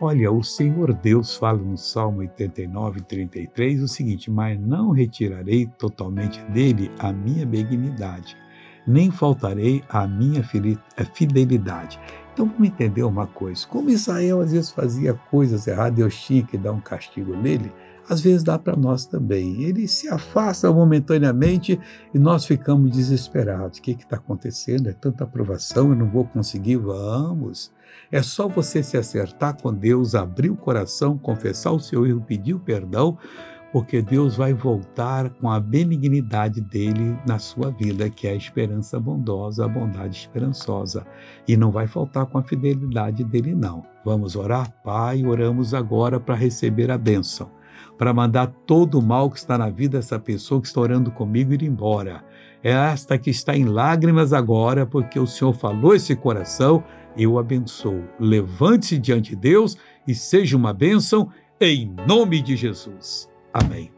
Olha, o Senhor Deus fala no Salmo 89, 33 o seguinte: Mas não retirarei totalmente dele a minha benignidade, nem faltarei a minha fidelidade. Então vamos entender uma coisa: como Israel às vezes fazia coisas erradas, Deus tinha que dar um castigo nele, às vezes dá para nós também. Ele se afasta momentaneamente e nós ficamos desesperados. O que está acontecendo? É tanta aprovação, eu não vou conseguir. Vamos. É só você se acertar com Deus, abrir o coração, confessar o seu erro, pedir o perdão porque Deus vai voltar com a benignidade dele na sua vida, que é a esperança bondosa, a bondade esperançosa. E não vai faltar com a fidelidade dele, não. Vamos orar? Pai, oramos agora para receber a bênção, para mandar todo o mal que está na vida dessa pessoa que está orando comigo ir embora. É esta que está em lágrimas agora, porque o Senhor falou esse coração, eu abençoo. Levante-se diante de Deus e seja uma bênção, em nome de Jesus. Amém.